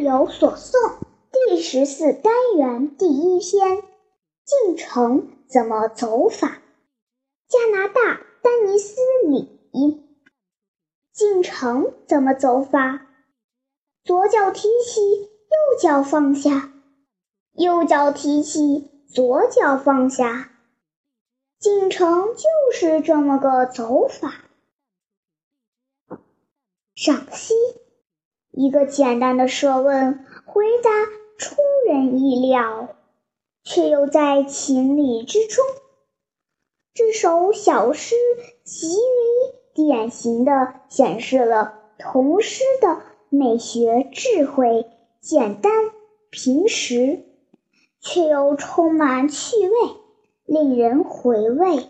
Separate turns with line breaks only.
有所诵第十四单元第一篇进城怎么走法？加拿大丹尼斯里进城怎么走法？左脚提起，右脚放下；右脚提起，左脚放下。进城就是这么个走法。赏析。一个简单的设问，回答出人意料，却又在情理之中。这首小诗极为典型的显示了童诗的美学智慧，简单平实，却又充满趣味，令人回味。